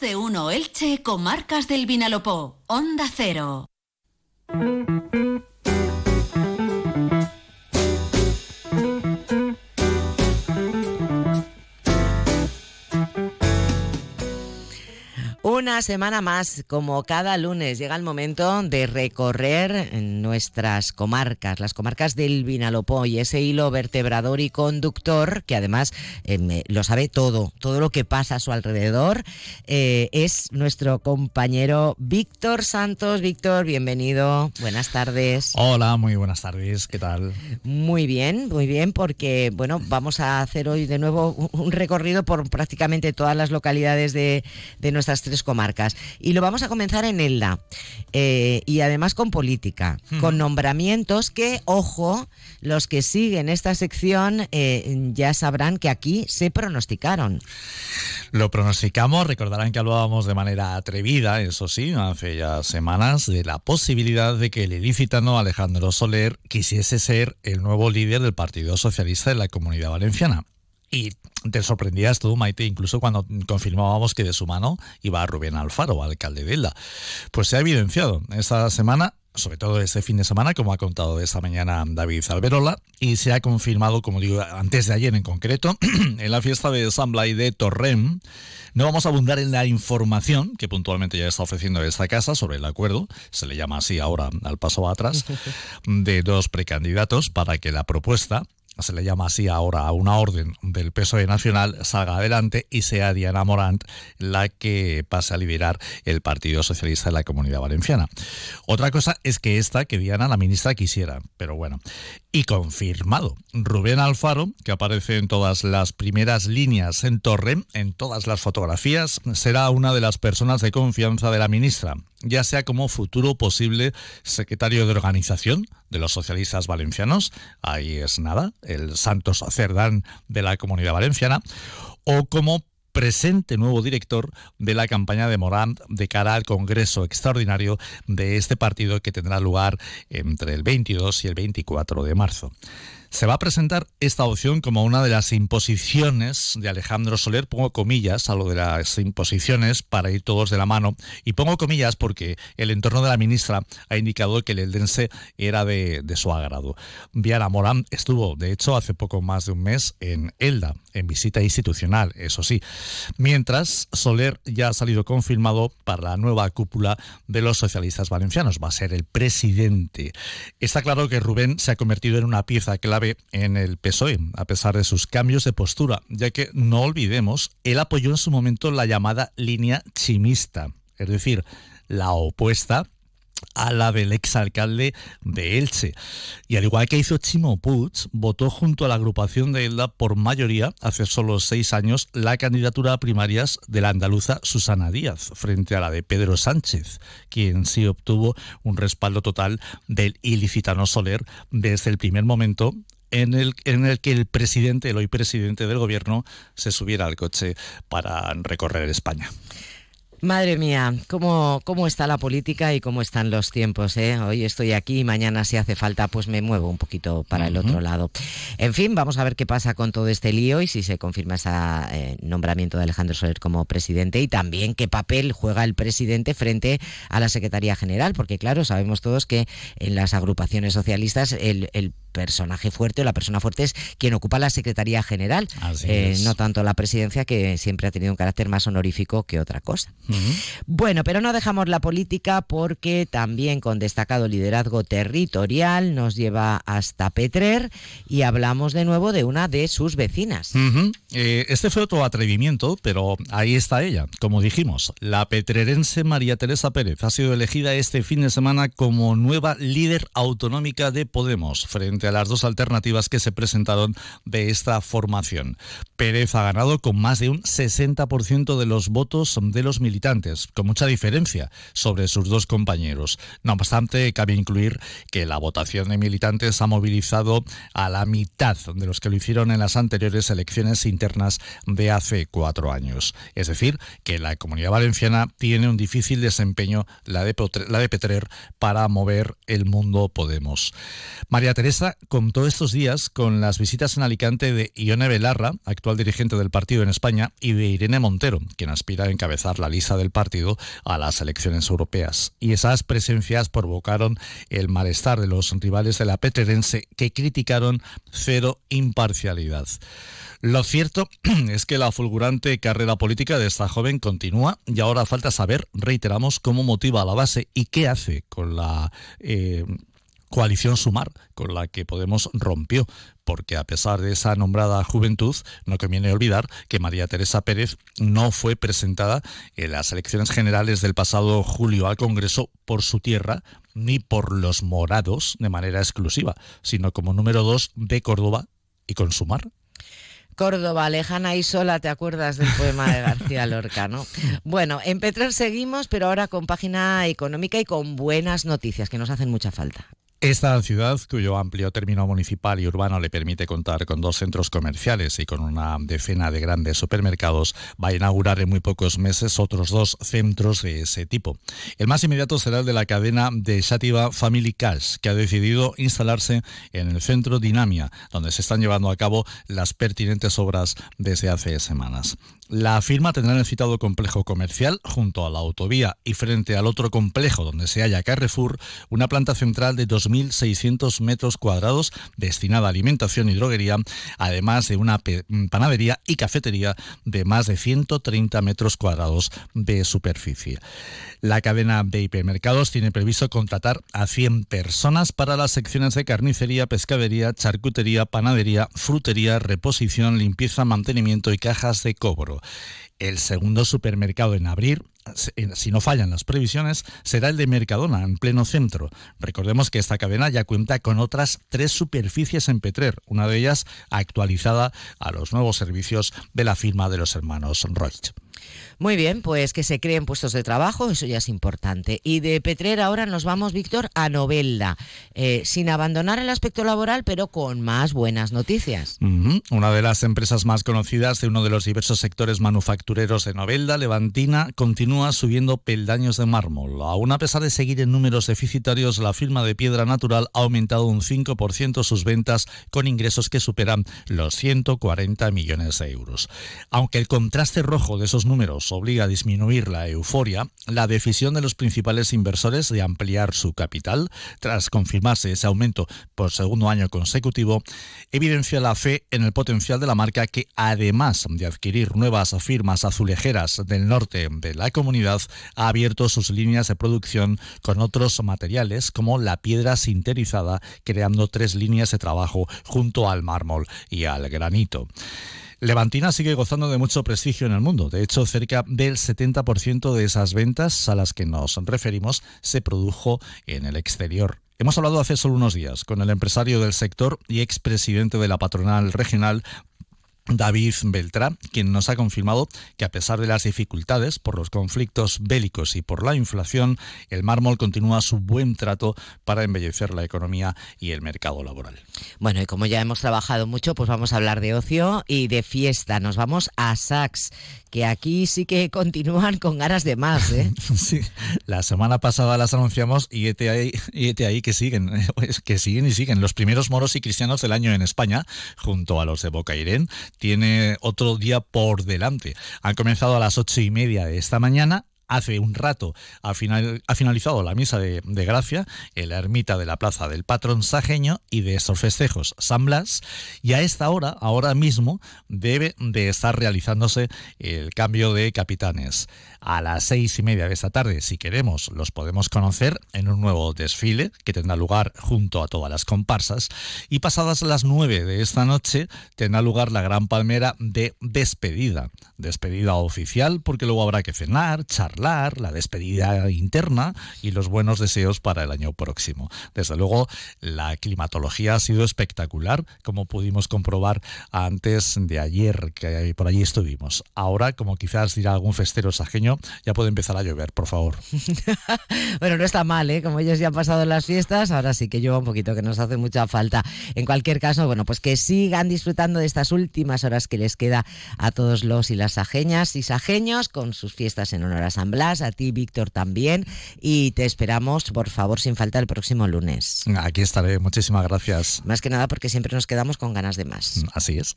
De uno Elche, comarcas del Vinalopó. Onda Cero. Una semana más, como cada lunes, llega el momento de recorrer nuestras comarcas, las comarcas del Vinalopó y ese hilo vertebrador y conductor, que además eh, lo sabe todo, todo lo que pasa a su alrededor, eh, es nuestro compañero Víctor Santos. Víctor, bienvenido, buenas tardes. Hola, muy buenas tardes, ¿qué tal? Muy bien, muy bien, porque bueno, vamos a hacer hoy de nuevo un recorrido por prácticamente todas las localidades de, de nuestras comarcas. Y lo vamos a comenzar en Elda. Eh, y además con política, con nombramientos que, ojo, los que siguen esta sección eh, ya sabrán que aquí se pronosticaron. Lo pronosticamos, recordarán que hablábamos de manera atrevida, eso sí, hace ya semanas, de la posibilidad de que el ilicitano Alejandro Soler quisiese ser el nuevo líder del Partido Socialista de la Comunidad Valenciana. Y te sorprendías tú, Maite, incluso cuando confirmábamos que de su mano iba Rubén Alfaro, alcalde de Elda. Pues se ha evidenciado esta semana sobre todo este fin de semana, como ha contado esta mañana David Alberola, y se ha confirmado, como digo, antes de ayer en concreto, en la fiesta de San Blay de Torrem. No vamos a abundar en la información que puntualmente ya está ofreciendo esta casa sobre el acuerdo, se le llama así ahora al paso atrás, de dos precandidatos para que la propuesta se le llama así ahora a una orden del PSOE nacional, salga adelante y sea Diana Morant la que pase a liderar el Partido Socialista de la Comunidad Valenciana. Otra cosa es que esta, que Diana, la ministra, quisiera, pero bueno. Y confirmado, Rubén Alfaro, que aparece en todas las primeras líneas en Torre, en todas las fotografías, será una de las personas de confianza de la ministra, ya sea como futuro posible secretario de organización de los socialistas valencianos, ahí es nada, el Santos Cerdán de la Comunidad Valenciana, o como presente nuevo director de la campaña de Morán de cara al Congreso Extraordinario de este partido que tendrá lugar entre el 22 y el 24 de marzo. Se va a presentar esta opción como una de las imposiciones de Alejandro Soler, pongo comillas a lo de las imposiciones para ir todos de la mano, y pongo comillas porque el entorno de la ministra ha indicado que el eldense era de, de su agrado. Viana Morán estuvo, de hecho, hace poco más de un mes en Elda, en visita institucional, eso sí, mientras Soler ya ha salido confirmado para la nueva cúpula de los socialistas valencianos, va a ser el presidente. Está claro que Rubén se ha convertido en una pieza clave en el PSOE, a pesar de sus cambios de postura, ya que no olvidemos, él apoyó en su momento la llamada línea chimista, es decir, la opuesta a la del exalcalde de Elche. Y al igual que hizo Chimo Puig, votó junto a la agrupación de Elda por mayoría, hace solo seis años, la candidatura a primarias de la andaluza Susana Díaz, frente a la de Pedro Sánchez, quien sí obtuvo un respaldo total del ilicitano Soler desde el primer momento en el, en el que el presidente, el hoy presidente del gobierno, se subiera al coche para recorrer España. Madre mía, ¿cómo, cómo está la política y cómo están los tiempos. ¿eh? Hoy estoy aquí y mañana si hace falta pues me muevo un poquito para el otro lado. En fin, vamos a ver qué pasa con todo este lío y si se confirma ese eh, nombramiento de Alejandro Soler como presidente y también qué papel juega el presidente frente a la Secretaría General, porque claro, sabemos todos que en las agrupaciones socialistas el, el personaje fuerte o la persona fuerte es quien ocupa la Secretaría General, eh, no tanto la presidencia que siempre ha tenido un carácter más honorífico que otra cosa. Bueno, pero no dejamos la política porque también con destacado liderazgo territorial nos lleva hasta Petrer y hablamos de nuevo de una de sus vecinas. Eh, este fue otro atrevimiento, pero ahí está ella. Como dijimos, la petrerense María Teresa Pérez ha sido elegida este fin de semana como nueva líder autonómica de Podemos frente a las dos alternativas que se presentaron de esta formación. Pérez ha ganado con más de un 60% de los votos de los militantes con mucha diferencia sobre sus dos compañeros. No obstante, cabe incluir que la votación de militantes ha movilizado a la mitad de los que lo hicieron en las anteriores elecciones internas de hace cuatro años. Es decir, que la comunidad valenciana tiene un difícil desempeño, la de, la de Petrer, para mover el mundo Podemos. María Teresa contó estos días con las visitas en Alicante de Ione Belarra, actual dirigente del partido en España, y de Irene Montero, quien aspira a encabezar la lista del partido a las elecciones europeas. Y esas presencias provocaron el malestar de los rivales de la Petrerense que criticaron cero imparcialidad. Lo cierto es que la fulgurante carrera política de esta joven continúa y ahora falta saber, reiteramos, cómo motiva a la base y qué hace con la eh, coalición Sumar, con la que Podemos rompió, porque a pesar de esa nombrada juventud, no conviene olvidar que María Teresa Pérez no fue presentada en las elecciones generales del pasado julio al Congreso por su tierra, ni por los morados de manera exclusiva, sino como número dos de Córdoba y con Sumar. Córdoba, lejana y sola, ¿te acuerdas del poema de García Lorca, no? Bueno, en Petrer seguimos, pero ahora con página económica y con buenas noticias que nos hacen mucha falta. Esta ciudad, cuyo amplio término municipal y urbano le permite contar con dos centros comerciales y con una decena de grandes supermercados, va a inaugurar en muy pocos meses otros dos centros de ese tipo. El más inmediato será el de la cadena de Shativa Family Cash, que ha decidido instalarse en el centro Dinamia, donde se están llevando a cabo las pertinentes obras desde hace semanas. La firma tendrá en el citado complejo comercial, junto a la autovía y frente al otro complejo donde se halla Carrefour, una planta central de 2.600 metros cuadrados destinada a alimentación y droguería, además de una panadería y cafetería de más de 130 metros cuadrados de superficie. La cadena de hipermercados tiene previsto contratar a 100 personas para las secciones de carnicería, pescadería, charcutería, panadería, frutería, reposición, limpieza, mantenimiento y cajas de cobro. El segundo supermercado en abrir, si no fallan las previsiones, será el de Mercadona, en pleno centro. Recordemos que esta cadena ya cuenta con otras tres superficies en Petrer, una de ellas actualizada a los nuevos servicios de la firma de los hermanos Roig. Muy bien, pues que se creen puestos de trabajo, eso ya es importante. Y de Petrer ahora nos vamos, Víctor, a Novelda, eh, sin abandonar el aspecto laboral, pero con más buenas noticias. Una de las empresas más conocidas de uno de los diversos sectores manufactureros de Novelda, Levantina, continúa subiendo peldaños de mármol. Aún a pesar de seguir en números deficitarios, la firma de piedra natural ha aumentado un 5% sus ventas con ingresos que superan los 140 millones de euros. Aunque el contraste rojo de esos números obliga a disminuir la euforia, la decisión de los principales inversores de ampliar su capital, tras confirmarse ese aumento por segundo año consecutivo, evidencia la fe en el potencial de la marca que, además de adquirir nuevas firmas azulejeras del norte de la comunidad, ha abierto sus líneas de producción con otros materiales como la piedra sinterizada, creando tres líneas de trabajo junto al mármol y al granito. Levantina sigue gozando de mucho prestigio en el mundo. De hecho, cerca del 70% de esas ventas a las que nos referimos se produjo en el exterior. Hemos hablado hace solo unos días con el empresario del sector y expresidente de la patronal regional David Beltrán, quien nos ha confirmado que a pesar de las dificultades por los conflictos bélicos y por la inflación, el mármol continúa su buen trato para embellecer la economía y el mercado laboral. Bueno, y como ya hemos trabajado mucho, pues vamos a hablar de ocio y de fiesta. Nos vamos a Sax, que aquí sí que continúan con ganas de más. ¿eh? Sí, la semana pasada las anunciamos y este ahí, y ahí que siguen, que siguen y siguen. Los primeros moros y cristianos del año en España, junto a los de Boca Irén tiene otro día por delante. Han comenzado a las ocho y media de esta mañana hace un rato ha, finalizado la misa de, gracia en la ermita de la plaza del patrón sajeño y de estos festejos San Blas y a esta hora, ahora mismo, debe de estar realizándose el cambio de capitanes. A las seis y media de esta tarde, si queremos, los podemos conocer en un nuevo desfile que tendrá lugar junto a todas las comparsas y pasadas las nueve de esta noche tendrá lugar la gran palmera de despedida. Despedida oficial porque luego habrá que cenar, charlar la despedida interna y los buenos deseos para el año próximo. Desde luego, la climatología ha sido espectacular, como pudimos comprobar antes de ayer, que por allí estuvimos. Ahora, como quizás dirá algún festero sajeño, ya puede empezar a llover, por favor. bueno, no está mal, ¿eh? Como ellos ya han pasado las fiestas, ahora sí que llueva un poquito, que nos hace mucha falta. En cualquier caso, bueno, pues que sigan disfrutando de estas últimas horas que les queda a todos los y las sajeñas y sajeños con sus fiestas en honor a San Blas, a ti, Víctor, también. Y te esperamos, por favor, sin falta, el próximo lunes. Aquí estaré, muchísimas gracias. Más que nada porque siempre nos quedamos con ganas de más. Así es.